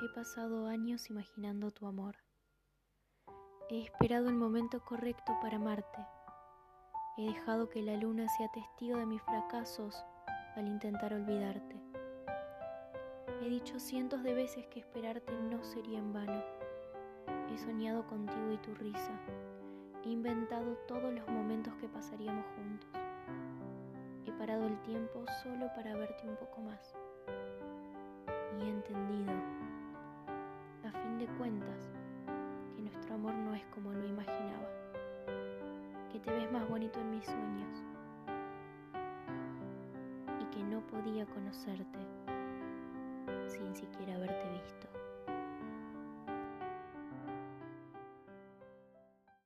He pasado años imaginando tu amor. He esperado el momento correcto para amarte. He dejado que la luna sea testigo de mis fracasos al intentar olvidarte. He dicho cientos de veces que esperarte no sería en vano. He soñado contigo y tu risa. He inventado todos los momentos que pasaríamos juntos. He parado el tiempo solo para verte un poco más. Y he entendido, de cuentas, que nuestro amor no es como lo imaginaba. Que te ves más bonito en mis sueños. Y que no podía conocerte sin siquiera.